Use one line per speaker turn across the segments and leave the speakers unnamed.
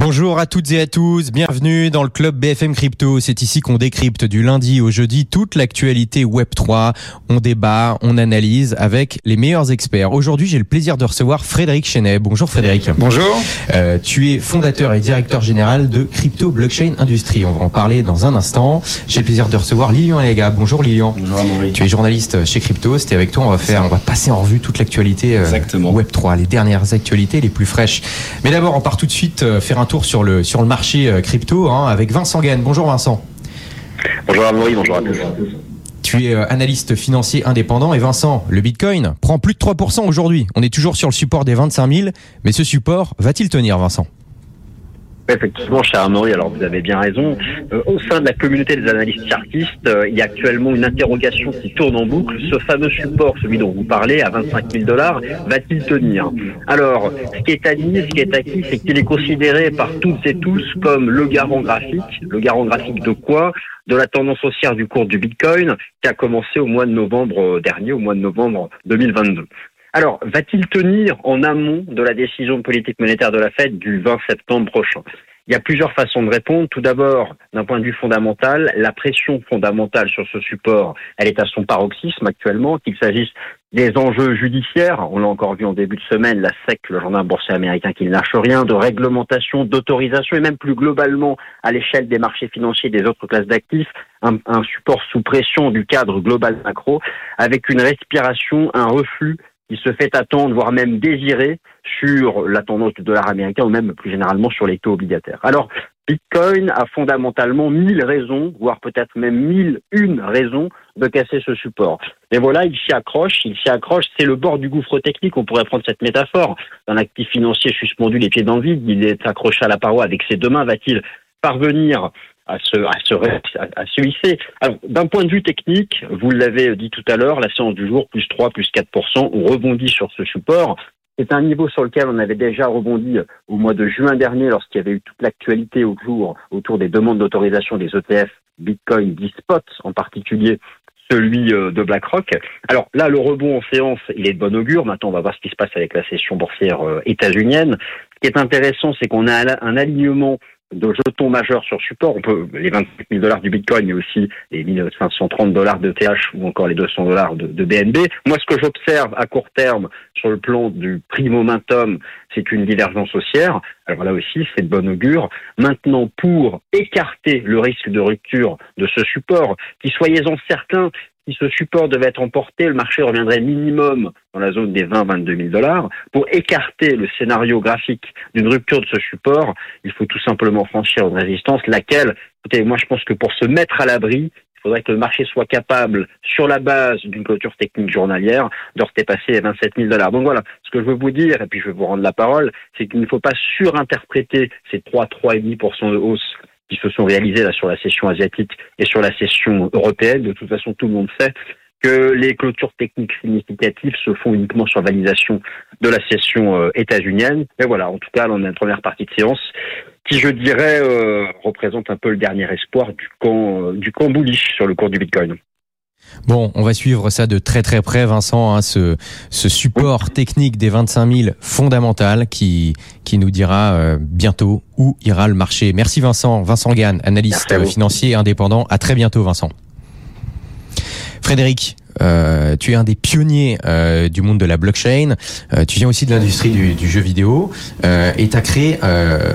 Bonjour à toutes et à tous, bienvenue dans le club BFM Crypto. C'est ici qu'on décrypte du lundi au jeudi toute l'actualité Web3. On débat, on analyse avec les meilleurs experts. Aujourd'hui, j'ai le plaisir de recevoir Frédéric Chenet. Bonjour Frédéric.
Bonjour.
Euh, tu es fondateur et directeur général de Crypto Blockchain Industry. On va en parler dans un instant. J'ai le plaisir de recevoir Lilian Alega. Bonjour Lilian.
Bonjour Maurice.
Tu es journaliste chez Crypto. C'était avec toi. On va faire, on va passer en revue toute l'actualité euh,
Exactement.
Web3, les dernières actualités les plus fraîches. Mais d'abord, on part tout de suite euh, faire un tour sur le sur le marché euh, crypto hein, avec Vincent Gann. Bonjour Vincent.
Bonjour Amaury, bonjour à tous.
Tu es euh, analyste financier indépendant et Vincent, le Bitcoin prend plus de 3% aujourd'hui. On est toujours sur le support des 25 000, mais ce support va-t-il tenir Vincent?
Effectivement, cher Amaury, alors vous avez bien raison. Euh, au sein de la communauté des analystes chartistes, euh, il y a actuellement une interrogation qui tourne en boucle. Ce fameux support, celui dont vous parlez, à 25 000 dollars, va-t-il tenir? Alors, ce qui est admis, ce qui est acquis, c'est qu'il est considéré par toutes et tous comme le garant graphique. Le garant graphique de quoi? De la tendance haussière du cours du Bitcoin qui a commencé au mois de novembre dernier, au mois de novembre 2022. Alors, va-t-il tenir en amont de la décision politique monétaire de la Fed du 20 septembre prochain? Il y a plusieurs façons de répondre. Tout d'abord, d'un point de vue fondamental, la pression fondamentale sur ce support, elle est à son paroxysme actuellement, qu'il s'agisse des enjeux judiciaires, on l'a encore vu en début de semaine, la SEC, le journal boursier américain qui ne lâche rien, de réglementation, d'autorisation et même plus globalement à l'échelle des marchés financiers des autres classes d'actifs, un support sous pression du cadre global macro, avec une respiration, un reflux qui se fait attendre, voire même désirer, sur la tendance du dollar américain ou même plus généralement sur les taux obligataires. Alors, Bitcoin a fondamentalement mille raisons, voire peut-être même mille une raisons de casser ce support. Et voilà, il s'y accroche, il s'y accroche, c'est le bord du gouffre technique, on pourrait prendre cette métaphore. Un actif financier suspendu les pieds dans le vide, il est accroché à la paroi avec ses deux mains, va-t-il parvenir à se, à se, à se hisser. D'un point de vue technique, vous l'avez dit tout à l'heure, la séance du jour, plus 3, plus 4%, on rebondit sur ce support. C'est un niveau sur lequel on avait déjà rebondi au mois de juin dernier lorsqu'il y avait eu toute l'actualité autour, autour des demandes d'autorisation des ETF Bitcoin, spot en particulier, celui de BlackRock. Alors là, le rebond en séance, il est de bon augure. Maintenant, on va voir ce qui se passe avec la session boursière états-unienne. Ce qui est intéressant, c'est qu'on a un alignement de jetons majeurs sur support. On peut les 25 000 dollars du Bitcoin, mais aussi les 1530 dollars de TH ou encore les 200 dollars de, BNB. Moi, ce que j'observe à court terme sur le plan du prix momentum, c'est une divergence haussière. Alors là aussi, c'est de bon augure. Maintenant, pour écarter le risque de rupture de ce support, qui soyez-en certains, si ce support devait être emporté, le marché reviendrait minimum dans la zone des 20-22 000 dollars. Pour écarter le scénario graphique d'une rupture de ce support, il faut tout simplement franchir une résistance, laquelle, écoutez, moi je pense que pour se mettre à l'abri, il faudrait que le marché soit capable, sur la base d'une clôture technique journalière, de redépasser les 27 000 dollars. Donc voilà, ce que je veux vous dire, et puis je vais vous rendre la parole, c'est qu'il ne faut pas surinterpréter ces 3, 3,5% de hausse qui se sont réalisés là sur la session asiatique et sur la session européenne. De toute façon, tout le monde sait que les clôtures techniques significatives se font uniquement sur validation de la session euh, états-unienne. Mais voilà, en tout cas, on a une première partie de séance qui, je dirais, euh, représente un peu le dernier espoir du camp, euh, du camp bullish sur le cours du Bitcoin.
Bon, on va suivre ça de très très près, Vincent, hein, ce, ce, support technique des 25 000 fondamental qui, qui nous dira euh, bientôt où ira le marché. Merci Vincent, Vincent Gann, analyste financier indépendant. À très bientôt Vincent. Frédéric, euh, tu es un des pionniers euh, du monde de la blockchain. Euh, tu viens aussi de l'industrie du, du, jeu vidéo et tu as créé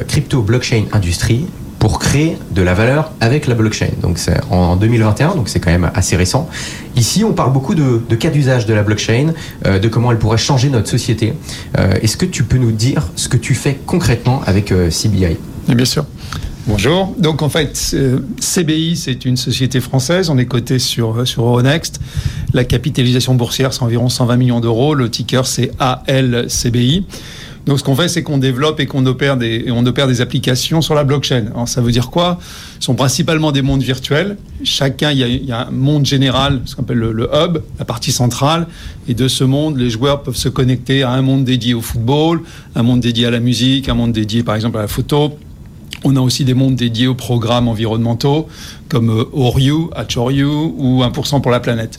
Crypto Blockchain Industry pour créer de la valeur avec la blockchain. Donc c'est en 2021, donc c'est quand même assez récent. Ici, on parle beaucoup de, de cas d'usage de la blockchain, euh, de comment elle pourrait changer notre société. Euh, Est-ce que tu peux nous dire ce que tu fais concrètement avec euh, CBI
Bien sûr. Bonjour. Donc en fait, CBI, c'est une société française. On est coté sur, sur Euronext. La capitalisation boursière, c'est environ 120 millions d'euros. Le ticker, c'est ALCBI. Donc, ce qu'on fait, c'est qu'on développe et qu'on opère des, on opère des applications sur la blockchain. Alors, ça veut dire quoi? Ce sont principalement des mondes virtuels. Chacun, il y a, il y a un monde général, ce qu'on appelle le, hub, la partie centrale. Et de ce monde, les joueurs peuvent se connecter à un monde dédié au football, un monde dédié à la musique, un monde dédié, par exemple, à la photo. On a aussi des mondes dédiés aux programmes environnementaux, comme Oriu, Achoryu ou 1% pour la planète.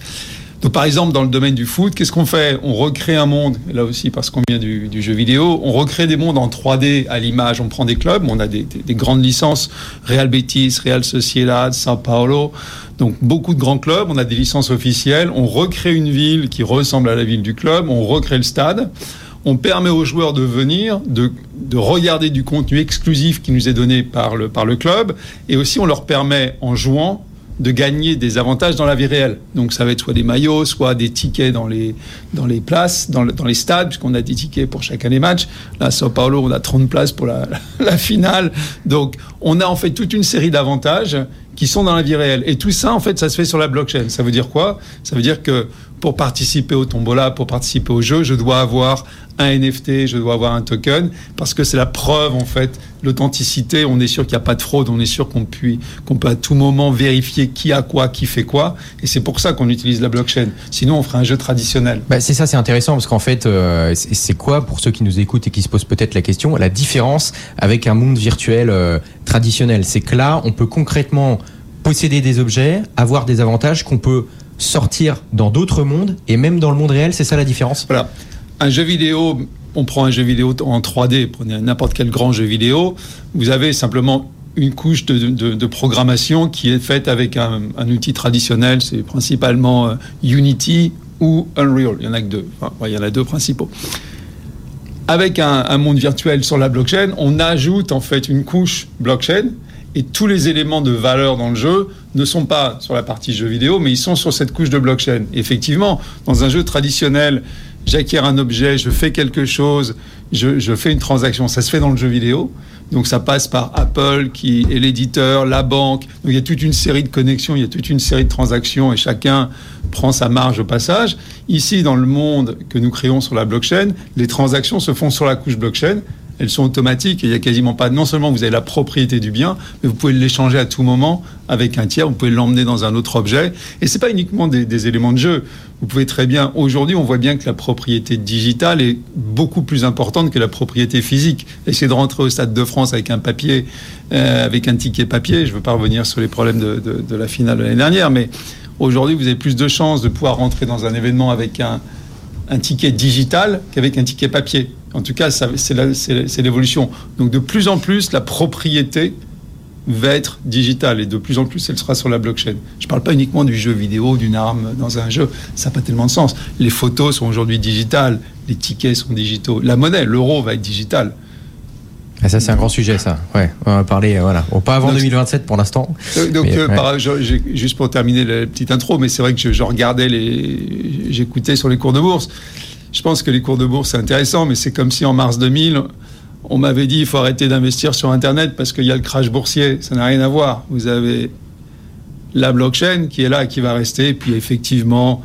Donc par exemple, dans le domaine du foot, qu'est-ce qu'on fait? On recrée un monde, là aussi parce qu'on vient du, jeu vidéo, on recrée des mondes en 3D à l'image, on prend des clubs, on a des, grandes licences, Real Betis, Real Sociedad, Sao Paulo, donc beaucoup de grands clubs, on a des licences officielles, on recrée une ville qui ressemble à la ville du club, on recrée le stade, on permet aux joueurs de venir, de, de regarder du contenu exclusif qui nous est donné par le, par le club, et aussi on leur permet en jouant de gagner des avantages dans la vie réelle. Donc ça va être soit des maillots, soit des tickets dans les, dans les places, dans, les stades, puisqu'on a des tickets pour chacun des matchs. Là, à Sao Paulo, on a 30 places pour la finale. Donc on a en fait toute une série d'avantages qui sont dans la vie réelle. Et tout ça, en fait, ça se fait sur la blockchain. Ça veut dire quoi? Ça veut dire que pour participer au tombola, pour participer au jeu, je dois avoir un NFT, je dois avoir un token, parce que c'est la preuve, en fait, l'authenticité. On est sûr qu'il n'y a pas de fraude, on est sûr qu'on peut, qu'on peut à tout moment vérifier qui a quoi, qui fait quoi. Et c'est pour ça qu'on utilise la blockchain. Sinon, on ferait un jeu traditionnel.
Bah, c'est ça, c'est intéressant, parce qu'en fait, euh, c'est quoi, pour ceux qui nous écoutent et qui se posent peut-être la question, la différence avec un monde virtuel euh, traditionnel? C'est que là, on peut concrètement posséder des objets, avoir des avantages qu'on peut sortir dans d'autres mondes et même dans le monde réel, c'est ça la différence?
Voilà un jeu vidéo, on prend un jeu vidéo en 3D, prenez n'importe quel grand jeu vidéo, vous avez simplement une couche de, programmation qui est faite avec un, outil traditionnel, c'est principalement euh, Unity ou Unreal. Il y en a que deux. il y en a deux principaux. Avec un, monde virtuel sur la blockchain, on ajoute en fait une couche blockchain et tous les éléments de valeur dans le jeu ne sont pas sur la partie jeu vidéo, mais ils sont sur cette couche de blockchain. Effectivement, dans un jeu traditionnel, j'acquiers un objet, je fais quelque chose, je, fais une transaction. Ça se fait dans le jeu vidéo. Donc ça passe par Apple qui est l'éditeur, la banque. Donc il y a toute une série de connexions, il y a toute une série de transactions et chacun prend sa marge au passage. Ici, dans le monde que nous créons sur la blockchain, les transactions se font sur la couche blockchain elles sont automatiques et il n'y a quasiment pas. Non seulement vous avez la propriété du bien, mais vous pouvez l'échanger à tout moment avec un tiers. Vous pouvez l'emmener dans un autre objet. Et c'est pas uniquement des, éléments de jeu. Vous pouvez très bien. Aujourd'hui, on voit bien que la propriété digitale est beaucoup plus importante que la propriété physique. Essayez de rentrer au Stade de France avec un papier, euh, avec un ticket papier. Je ne veux pas revenir sur les problèmes de, de la finale de l'année dernière, mais aujourd'hui, vous avez plus de chances de pouvoir rentrer dans un événement avec un un ticket digital qu'avec un ticket papier. En tout cas, c'est l'évolution. Donc de plus en plus, la propriété va être digitale et de plus en plus, elle sera sur la blockchain. Je ne parle pas uniquement du jeu vidéo, d'une arme dans un jeu. Ça n'a pas tellement de sens. Les photos sont aujourd'hui digitales, les tickets sont digitaux. La monnaie, l'euro va être digital.
Ah, ça, c'est un grand sujet, ça. Ouais, on va parler, euh, voilà. pas avant 2027 pour l'instant.
Euh, donc, euh, juste pour terminer la petite intro, mais c'est vrai que je, regardais les. J'écoutais sur les cours de bourse. Je pense que les cours de bourse, c'est intéressant, mais c'est comme si en mars 2000, on m'avait dit il faut arrêter d'investir sur Internet parce qu'il y a le crash boursier. Ça n'a rien à voir. Vous avez la blockchain qui est là, qui va rester, puis effectivement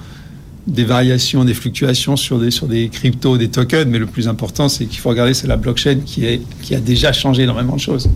des variations, des fluctuations sur des, sur des cryptos, des tokens, mais le plus important, c'est qu'il faut regarder, c'est la blockchain qui, est, qui a déjà changé énormément de choses.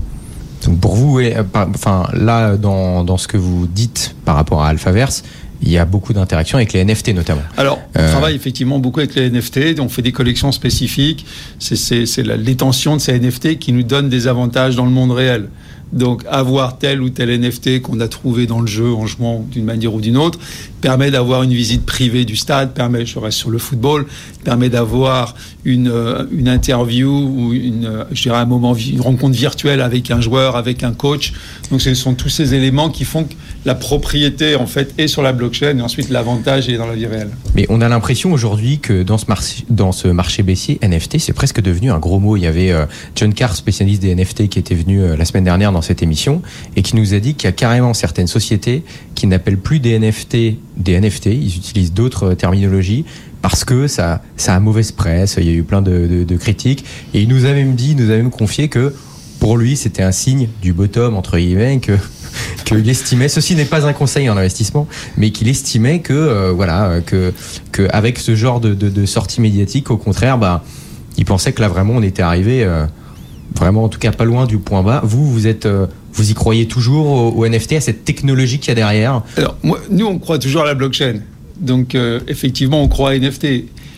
Donc pour vous, euh, enfin, là, dans, dans, ce que vous dites par rapport à Alphaverse, il y a beaucoup d'interactions avec les NFT notamment.
Alors, on euh, travaille effectivement beaucoup avec les NFT, on fait des collections spécifiques, c'est la détention de ces NFT qui nous donne des avantages dans le monde réel. Donc avoir tel ou tel NFT qu'on a trouvé dans le jeu en jouant d'une manière ou d'une autre permet d'avoir une visite privée du stade, permet, je reste sur le football, permet d'avoir une, euh, une interview ou une, euh, je dirais un moment, une rencontre virtuelle avec un joueur, avec un coach. Donc ce sont tous ces éléments qui font que la propriété en fait est sur la blockchain et ensuite l'avantage est dans la vie réelle.
Mais on a l'impression aujourd'hui que dans ce, dans ce marché baissier, NFT, c'est presque devenu un gros mot. Il y avait euh, John Carr, spécialiste des NFT, qui était venu la semaine dernière dans cette émission et qui nous a dit qu'il y a carrément certaines sociétés qui n'appellent plus des NFT des NFT, ils utilisent d'autres terminologies parce que ça, ça a mauvaise presse, il y a eu plein de, critiques, et il nous a même dit, nous a même confié que pour lui c'était un signe du bottom entre guillemets que qu'il estimait, ceci n'est pas un conseil en investissement, mais qu'il estimait que euh, voilà que, que avec ce genre de, de, sortie médiatique, au contraire, bah, il pensait que là vraiment on était arrivé euh, vraiment en tout cas pas loin du point bas. Vous, vous êtes euh, vous y croyez toujours au, NFT, à cette technologie qu'il y a derrière
Alors, nous, on croit toujours à la blockchain. Donc, euh, effectivement, on croit à NFT.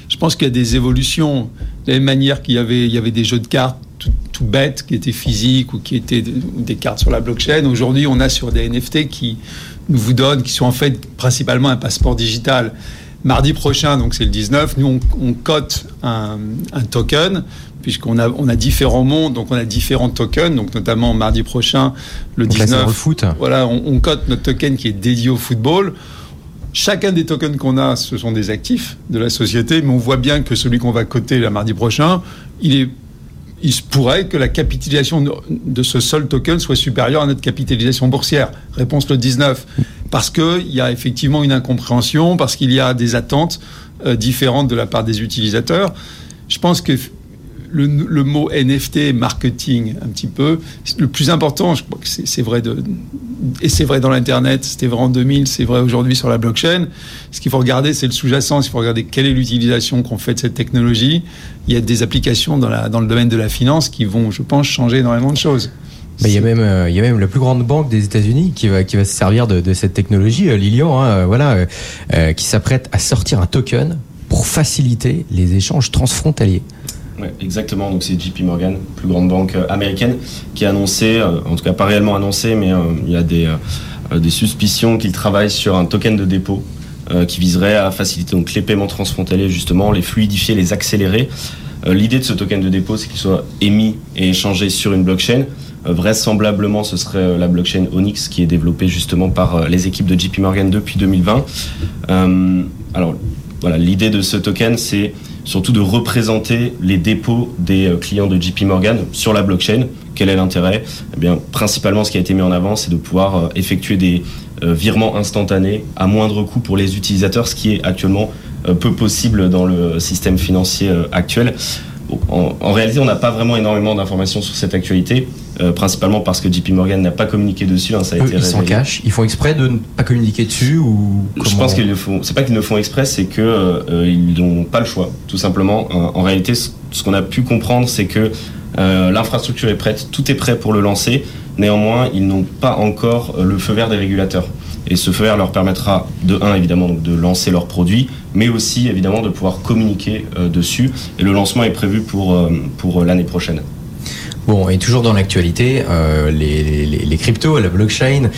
Je pense qu'il y a des évolutions. De la même manière qu'il y avait, il y avait des jeux de cartes tout, bêtes qui étaient physiques ou qui étaient des cartes sur la blockchain. Aujourd'hui, on a sur des NFT qui nous vous donnent, qui sont en fait principalement un passeport digital. Mardi prochain, donc c'est le 19, nous on, cote un, token puisqu'on a, on a différents mondes, donc on a différents tokens, donc notamment mardi prochain, le 19.
foot.
Voilà, on, on cote notre token qui est dédié au football. Chacun des tokens qu'on a, ce sont des actifs de la société, mais on voit bien que celui qu'on va coter le mardi prochain, il est il se pourrait que la capitalisation de ce seul token soit supérieure à notre capitalisation boursière. Réponse le 19. Parce qu'il y a effectivement une incompréhension, parce qu'il y a des attentes euh, différentes de la part des utilisateurs. Je pense que le, mot NFT, marketing, un petit peu. Le plus important, je crois que c'est vrai et c'est vrai dans l'internet. C'était vrai en 2000, c'est vrai aujourd'hui sur la blockchain. Ce qu'il faut regarder, c'est le sous-jacent. Il faut regarder quelle est l'utilisation qu'on fait de cette technologie. Il y a des applications dans le domaine de la finance qui vont, je pense, changer énormément de choses.
Il y a même euh, il y a même la plus grande banque des États-Unis qui va qui va se servir de, cette technologie, euh, Lilian, hein, voilà, euh, qui s'apprête à sortir un token pour faciliter les échanges transfrontaliers.
Ouais, exactement. Donc c'est JP Morgan, plus grande banque euh, américaine, qui a annoncé, euh, en tout cas pas réellement annoncé, mais euh, il y a des, des suspicions qu'il travaille sur un token de dépôt qui viserait à faciliter donc les paiements transfrontaliers justement, les fluidifier, les accélérer. L'idée de ce token de dépôt, c'est qu'il soit émis et échangé sur une blockchain. Vraisemblablement, ce serait la blockchain Onyx qui est développée justement par les équipes de JP Morgan depuis 2020. alors voilà, l'idée de ce token, c'est surtout de représenter les dépôts des euh, clients de JP Morgan sur la blockchain. Quel est l'intérêt? Eh bien, principalement, ce qui a été mis en avant, c'est de pouvoir euh, effectuer des euh, virements instantanés à moindre coût pour les utilisateurs, ce qui est actuellement peu possible dans le système financier actuel. En, réalité, on n'a pas vraiment énormément d'informations sur cette actualité, euh, principalement parce que JP Morgan n'a pas communiqué dessus. Hein,
ça a ils s'en cachent. Ils font exprès de ne pas communiquer dessus ou
Je pense qu'ils le font. C'est pas qu'ils ne font exprès, c'est que euh, ils n'ont pas le choix, tout simplement. En, réalité, ce, qu'on a pu comprendre, c'est que euh, l'infrastructure est prête, tout est prêt pour le lancer. Néanmoins, ils n'ont pas encore le feu vert des régulateurs. Et ce feu vert leur permettra de un évidemment de lancer leurs produits, mais aussi évidemment de pouvoir communiquer dessus. Et le lancement est prévu pour, pour l'année prochaine.
Bon, et toujours dans l'actualité, les, les, cryptos, la blockchain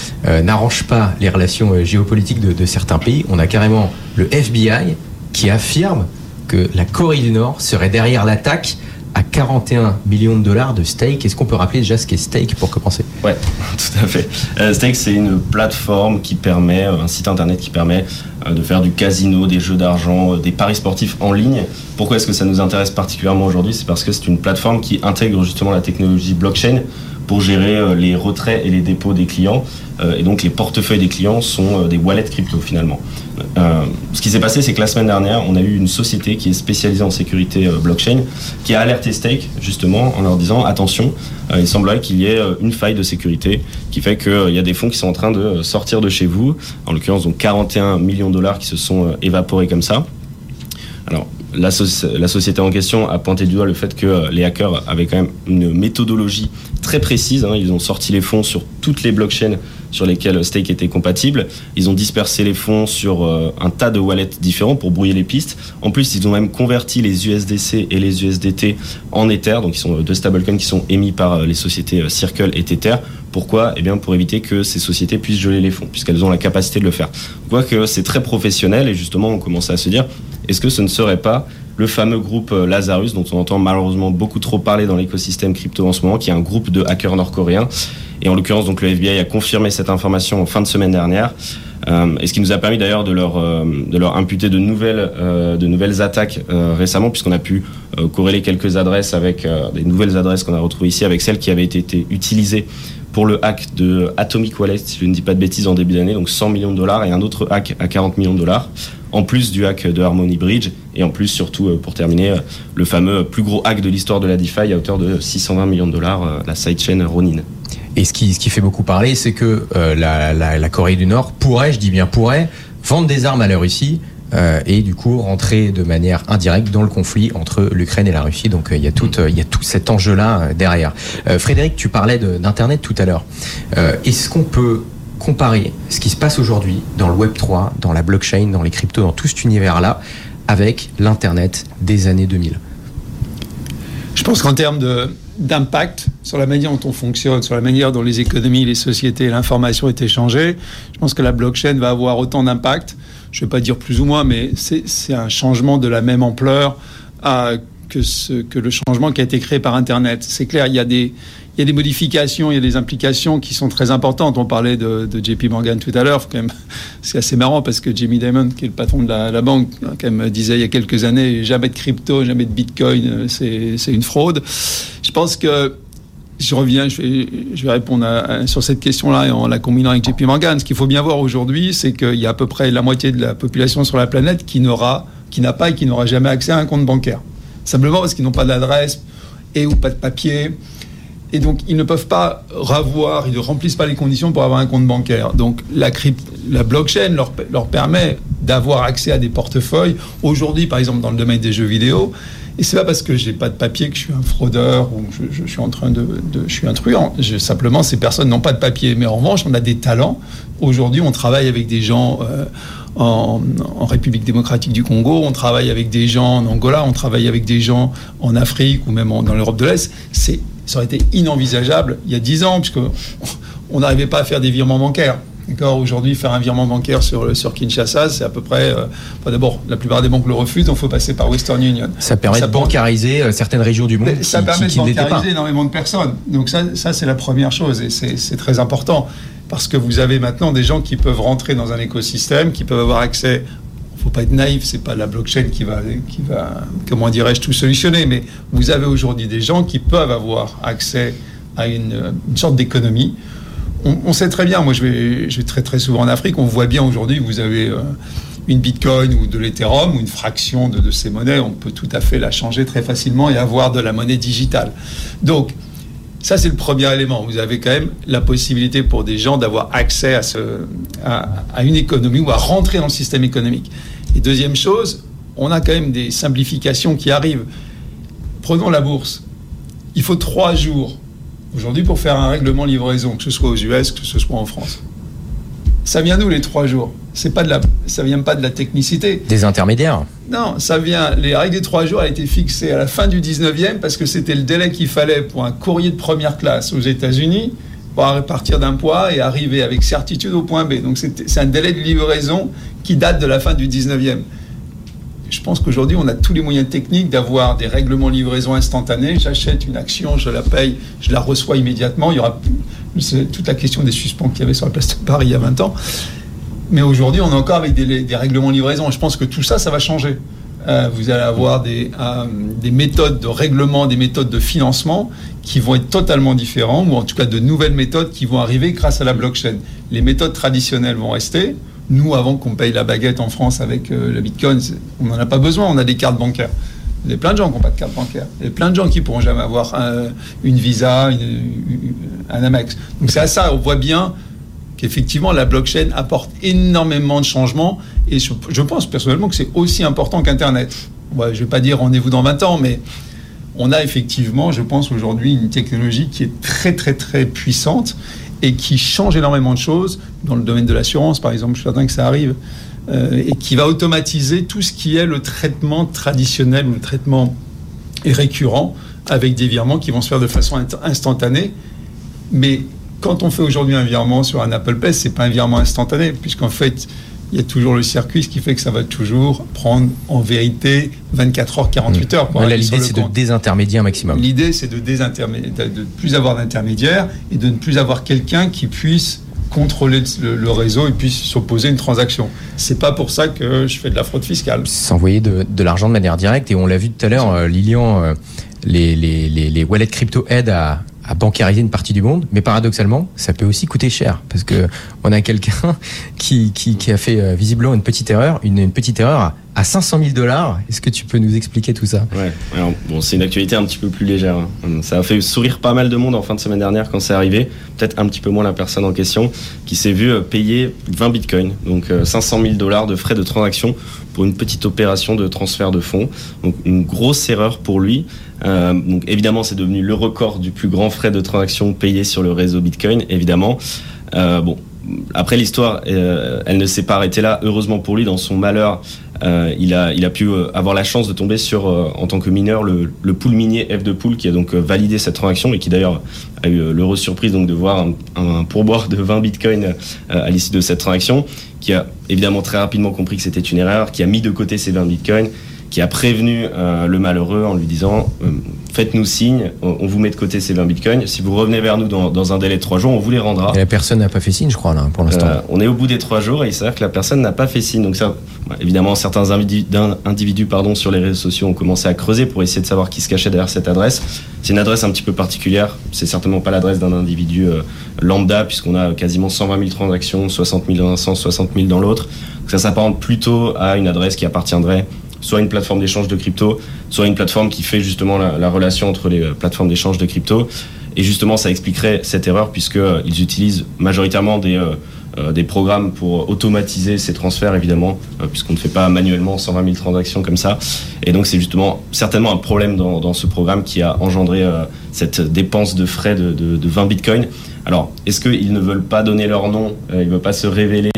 n'arrangent pas les relations géopolitiques de, de, certains pays. On a carrément le FBI qui affirme que la Corée du Nord serait derrière l'attaque à 41 millions de dollars de stake. Est-ce qu'on peut rappeler déjà ce qu'est stake pour commencer?
Ouais, tout à fait. Euh, stake, c'est une plateforme qui permet, euh, un site internet qui permet euh, de faire du casino, des jeux d'argent, des paris sportifs en ligne. Pourquoi est-ce que ça nous intéresse particulièrement aujourd'hui? C'est parce que c'est une plateforme qui intègre justement la technologie blockchain pour gérer les retraits et les dépôts des clients. et donc les portefeuilles des clients sont des wallets crypto finalement. Euh, ce qui s'est passé, c'est que la semaine dernière, on a eu une société qui est spécialisée en sécurité euh, blockchain qui a alerté Stake justement en leur disant attention, euh, il semblerait qu'il y ait une faille de sécurité qui fait qu'il y a des fonds qui sont en train de sortir de chez vous, en l'occurrence donc 41 millions de dollars qui se sont évaporés comme ça. Alors, la, société en question a pointé du doigt le fait que les hackers avaient quand même une méthodologie très précise. Hein. Ils ont sorti les fonds sur toutes les blockchains sur lesquels Stake était compatible. Ils ont dispersé les fonds sur euh, un tas de wallets différents pour brouiller les pistes. En plus, ils ont même converti les USDC et les USDT en Ether, donc ils sont deux stablecoins qui sont émis par euh, les sociétés euh, Circle et Tether. Pourquoi? Eh bien, pour éviter que ces sociétés puissent geler les fonds, puisqu'elles ont la capacité de le faire. On voit que c'est très professionnel et justement, on commençait à se dire, est-ce que ce ne serait pas le fameux groupe Lazarus, dont on entend malheureusement beaucoup trop parler dans l'écosystème crypto en ce moment, qui est un groupe de hackers nord-coréens. Et en l'occurrence, donc le FBI a confirmé cette information en fin de semaine dernière. Euh, et ce qui nous a permis d'ailleurs de leur euh, imputer de nouvelles euh, de nouvelles attaques récemment puisqu'on a pu corréler quelques adresses avec des nouvelles adresses qu'on a retrouvées ici avec celles qui avaient été utilisées pour le hack de Atomic Wallet, si je ne dis pas de bêtises, en début d'année, donc 100 millions de dollars, et un autre hack à 40 millions de dollars, en plus du hack de Harmony Bridge, et en plus, surtout, pour terminer, le fameux plus gros hack de l'histoire de la DeFi à hauteur de 620 millions de dollars, la sidechain Ronin.
Et ce qui, ce qui fait beaucoup parler, c'est que euh, la, Corée du Nord pourrait, je dis bien pourrait, vendre des armes à la Russie. Euh, et du coup rentrer de manière indirecte dans le conflit entre l'Ukraine et la Russie. Donc euh, il y tout, il y a tout cet enjeu-là derrière. Frédéric, tu parlais d'Internet tout à l'heure. Est-ce qu'on peut comparer ce qui se passe aujourd'hui dans le Web 3, dans la blockchain, dans les cryptos, dans tout cet univers-là, avec l'Internet des années 2000
Je pense qu'en termes d'impact sur la manière dont on fonctionne, sur la manière dont les économies, les sociétés, l'information est échangée. Je pense que la blockchain va avoir autant d'impact, je ne vais pas dire plus ou moins, mais c'est un changement de la même ampleur que, que le changement qui a été créé par Internet. C'est clair, il y a des, il y a des modifications, il y a des implications qui sont très importantes. On parlait de, JP Morgan tout à l'heure. C'est assez marrant parce que Jamie Dimon, qui est le patron de la, banque, hein, disait il y a quelques années jamais de crypto, jamais de bitcoin, c'est une fraude. Je pense que je reviens, je vais répondre sur cette question-là en la combinant avec JP Morgan. Ce qu'il faut bien voir aujourd'hui, c'est qu'il y a à peu près la moitié de la population sur la planète qui n'aura, qui n'a pas et qui n'aura jamais accès à un compte bancaire. Simplement parce qu'ils n'ont pas d'adresse et ou pas de papier et donc, ils ne peuvent pas revoir, ils ne remplissent pas les conditions pour avoir un compte bancaire. Donc, la, la blockchain leur, permet d'avoir accès à des portefeuilles. Aujourd'hui, par exemple, dans le domaine des jeux vidéo, et c'est pas parce que j'ai pas de papier que je suis un fraudeur ou je, suis en train de, je suis un truand. simplement, ces personnes n'ont pas de papier. Mais en revanche, on a des talents. Aujourd'hui, on travaille avec des gens euh, en, République démocratique du Congo, on travaille avec des gens en Angola, on travaille avec des gens en Afrique ou même dans l'Europe de l'Est. C'est ça aurait été inenvisageable il y a 10 ans, puisque on n'arrivait pas à faire des virements bancaires. Aujourd'hui, faire un virement bancaire sur, sur Kinshasa, c'est à peu près. Euh, D'abord, la plupart des banques le refusent, donc il faut passer par Western Union.
Ça permet de bancariser euh, certaines régions du monde.
ça permet de bancariser énormément de personnes. Donc, ça, ça c'est la première chose, et c'est très important. Parce que vous avez maintenant des gens qui peuvent rentrer dans un écosystème, qui peuvent avoir accès faut pas être naïf, c'est pas la blockchain qui va, qui va comment dirais-je, tout solutionner, mais vous avez aujourd'hui des gens qui peuvent avoir accès à une, sorte d'économie. On, sait très bien, moi je vais, je vais très très souvent en Afrique, on voit bien aujourd'hui, vous avez euh, une Bitcoin ou de l'Ethereum ou une fraction de, de, ces monnaies, on peut tout à fait la changer très facilement et avoir de la monnaie digitale. Donc, ça, c'est le premier élément. Vous avez quand même la possibilité pour des gens d'avoir accès à, une économie ou à rentrer dans le système économique. Et deuxième chose, on a quand même des simplifications qui arrivent. Prenons la bourse. Il faut trois jours aujourd'hui pour faire un règlement livraison, que ce soit aux US, que ce soit en France. Ça vient d'où les trois jours? C'est pas de la, ça vient pas de la technicité.
Des intermédiaires.
Non, ça vient. Les règles des trois jours a été fixées à la fin du 19e parce que c'était le délai qu'il fallait pour un courrier de première classe aux États-Unis pour partir d'un point et arriver avec certitude au point B. Donc c'est un délai de livraison qui date de la fin du 19e. Je pense qu'aujourd'hui, on a tous les moyens techniques d'avoir des règlements livraison instantanés. J'achète une action, je la paye, je la reçois immédiatement. Il y aura toute la question des suspens qu'il y avait sur la place de Paris il y a 20 ans. Mais aujourd'hui, on est encore avec des, règlements livraison. Je pense que tout ça, ça va changer. Euh, vous allez avoir des, euh, des, méthodes de règlement, des méthodes de financement qui vont être totalement différentes, ou en tout cas de nouvelles méthodes qui vont arriver grâce à la blockchain. Les méthodes traditionnelles vont rester. Nous, avant qu'on paye la baguette en France avec euh, le Bitcoin, on n'en a pas besoin, on a des cartes bancaires. Il y a plein de gens qui n'ont pas de carte bancaire. Il y a plein de gens qui ne pourront jamais avoir une Visa, un Amex. Donc c'est à ça, on voit bien qu'effectivement la blockchain apporte énormément de changements et je, pense personnellement que c'est aussi important qu'Internet. je ne vais pas dire rendez-vous dans 20 ans, mais on a effectivement, je pense aujourd'hui, une technologie qui est très très très puissante et qui change énormément de choses dans le domaine de l'assurance, par exemple. Je suis certain que ça arrive. Euh, et qui va automatiser tout ce qui est le traitement traditionnel ou le traitement récurrent avec des virements qui vont se faire de façon instantanée. Mais quand on fait aujourd'hui un virement sur un Apple Pay, c'est pas un virement instantané, puisqu'en fait, il y a toujours le circuit, ce qui fait que ça va toujours prendre en vérité 24 heures, 48 heures.
Pour L'idée, c'est de désintermédier un maximum.
L'idée, c'est de, de ne plus avoir d'intermédiaire et de ne plus avoir quelqu'un qui puisse contrôler le, réseau et puisse s'opposer à une transaction. C'est pas pour ça que je fais de la fraude fiscale.
S'envoyer de, de l'argent de manière directe et on l'a vu tout à l'heure, euh, Lilian, euh, les, les, les, les wallets crypto aident à, à bancariser une partie du monde, mais paradoxalement, ça peut aussi coûter cher. Parce que on a quelqu'un qui, qui, qui, a fait euh, visiblement une petite erreur, une, une petite erreur à 500 000 dollars. Est-ce que tu peux nous expliquer tout ça?
Ouais, bon, c'est une actualité un petit peu plus légère. Hein. Ça a fait sourire pas mal de monde en fin de semaine dernière quand c'est arrivé. Peut-être un petit peu moins la personne en question qui s'est vue euh, payer 20 bitcoins, donc 500 000 dollars de frais de transaction pour une petite opération de transfert de fonds. Donc une grosse erreur pour lui. Euh, donc évidemment, c'est devenu le record du plus grand frais de transaction payé sur le réseau Bitcoin, évidemment. Euh, bon, après l'histoire, euh, elle ne s'est pas arrêtée là. Heureusement pour lui, dans son malheur, euh, il, a, il a pu euh, avoir la chance de tomber sur, euh, en tant que mineur, le, le pool minier F de pool qui a donc validé cette transaction et qui d'ailleurs a eu l'heureuse surprise donc de voir un, un, pourboire de 20 bitcoins à l'issue de cette transaction, qui a évidemment très rapidement compris que c'était une erreur, qui a mis de côté ces 20 bitcoins qui a prévenu euh, le malheureux en lui disant euh, faites-nous signe, on vous met de côté ces 20 bitcoins. Si vous revenez vers nous dans, dans un délai de 3 jours, on vous les rendra.
Et la personne n'a pas fait signe, je crois, là, pour l'instant. Euh,
on est au bout des 3 jours et il s'avère que la personne n'a pas fait signe. Donc, ça, bah, évidemment, certains individus, pardon, sur les réseaux sociaux ont commencé à creuser pour essayer de savoir qui se cachait derrière cette adresse. C'est une adresse un petit peu particulière. C'est certainement pas l'adresse d'un individu lambda, puisqu'on a quasiment 120 000 transactions, 60 000 dans un sens, 60 000 dans l'autre. Ça s'apparente plutôt à une adresse qui appartiendrait soit une plateforme d'échange de crypto, soit une plateforme qui fait justement la, relation entre les euh, plateformes d'échange de crypto. Et justement, ça expliquerait cette erreur puisqu'ils euh, utilisent majoritairement des, euh, des programmes pour automatiser ces transferts, évidemment, puisqu'on ne fait pas manuellement 120 000 transactions comme ça. Et donc, c'est justement certainement un problème dans, ce programme qui a engendré cette dépense de frais de, de, de 20 bitcoins. Alors, est-ce qu'ils ne veulent pas donner leur nom Ils ne veulent pas se révéler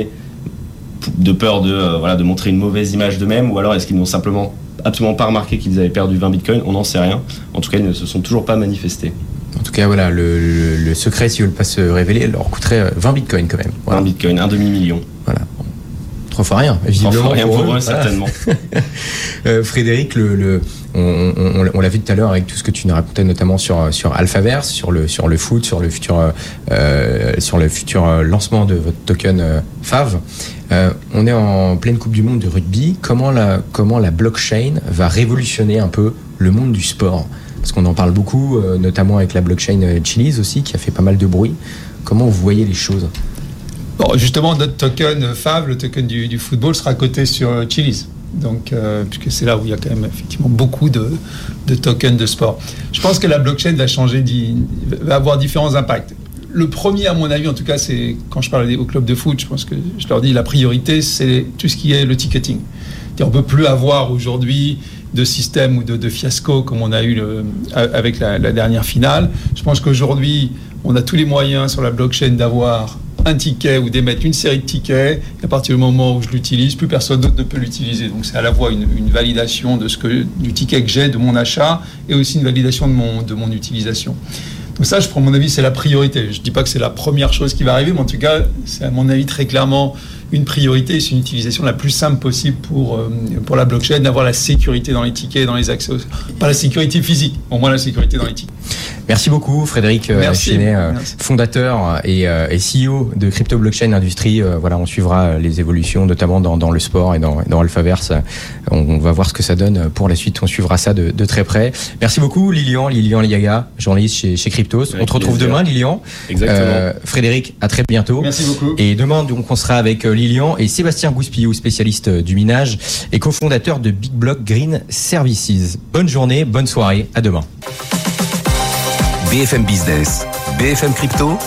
de peur de, euh, voilà, de montrer une mauvaise image d'eux-mêmes ou alors est-ce qu'ils n'ont simplement absolument pas remarqué qu'ils avaient perdu 20 bitcoins? On n'en sait rien. En tout cas, ils ne se sont toujours pas manifestés.
En tout cas, voilà, le, le, secret, s'ils ne veulent pas se révéler, leur coûterait 20 euh, bitcoins quand même.
20 bitcoins, un demi-million.
Voilà. Fois rien, visiblement.
Rien pour, eux, certainement.
euh, Frédéric, le, le on, on, on l'a vu tout à l'heure avec tout ce que tu nous racontais, notamment sur, sur Alphaverse, sur le, sur le foot, sur le futur, euh, sur le futur lancement de votre token euh, FAV. Euh, on est en pleine Coupe du Monde de rugby. Comment la, comment la blockchain va révolutionner un peu le monde du sport? Parce qu'on en parle beaucoup, euh, notamment avec la blockchain euh, Chili's aussi, qui a fait pas mal de bruit. Comment vous voyez les choses?
Bon, Justement, notre token FAV, le token du, football, sera coté sur Chili's. Donc, euh, puisque c'est là où il y a quand même effectivement beaucoup de, tokens de sport. Je pense que la blockchain va changer, va avoir différents impacts le premier, à mon avis, en tout cas, c'est quand je parle au club de foot, je pense que je leur dis la priorité, c'est tout ce qui est le ticketing. On ne peut plus avoir aujourd'hui de système ou de, fiasco comme on a eu avec la, dernière finale. Je pense qu'aujourd'hui, on a tous les moyens sur la blockchain d'avoir un ticket ou d'émettre une série de tickets. Et à partir du moment où je l'utilise, plus personne d'autre ne peut l'utiliser. Donc c'est à la fois une, validation de ce que, du ticket que j'ai, de mon achat, et aussi une validation de mon, de mon utilisation. Donc ça, je prends mon avis, c'est la priorité. Je ne dis pas que c'est la première chose qui va arriver, mais en tout cas, c'est à mon avis très clairement une priorité, c'est une utilisation la plus simple possible pour, euh, pour la blockchain, d'avoir la sécurité dans les tickets, dans les accès, pas la sécurité physique, au moins la sécurité dans les tickets.
Merci beaucoup Frédéric euh,
Merci.
Chenet, euh, fondateur et, euh, et, CEO de Crypto Blockchain Industrie. Euh, voilà, on suivra les évolutions, notamment dans, dans le sport et dans, dans Alphaverse. On, on, va voir ce que ça donne pour la suite. On suivra ça de, de très près. Merci beaucoup Lilian, Lilian Liaga, journaliste chez, chez Cryptos. Avec on te retrouve plaisir. demain Lilian.
Exactement.
Frédéric, à très bientôt.
Merci beaucoup.
Et demain, donc, on sera avec Et Sébastien Gouspillou, spécialiste du minage et cofondateur de Big Block Green Services. Bonne journée, bonne soirée, à demain.
BFM Business, BFM Crypto,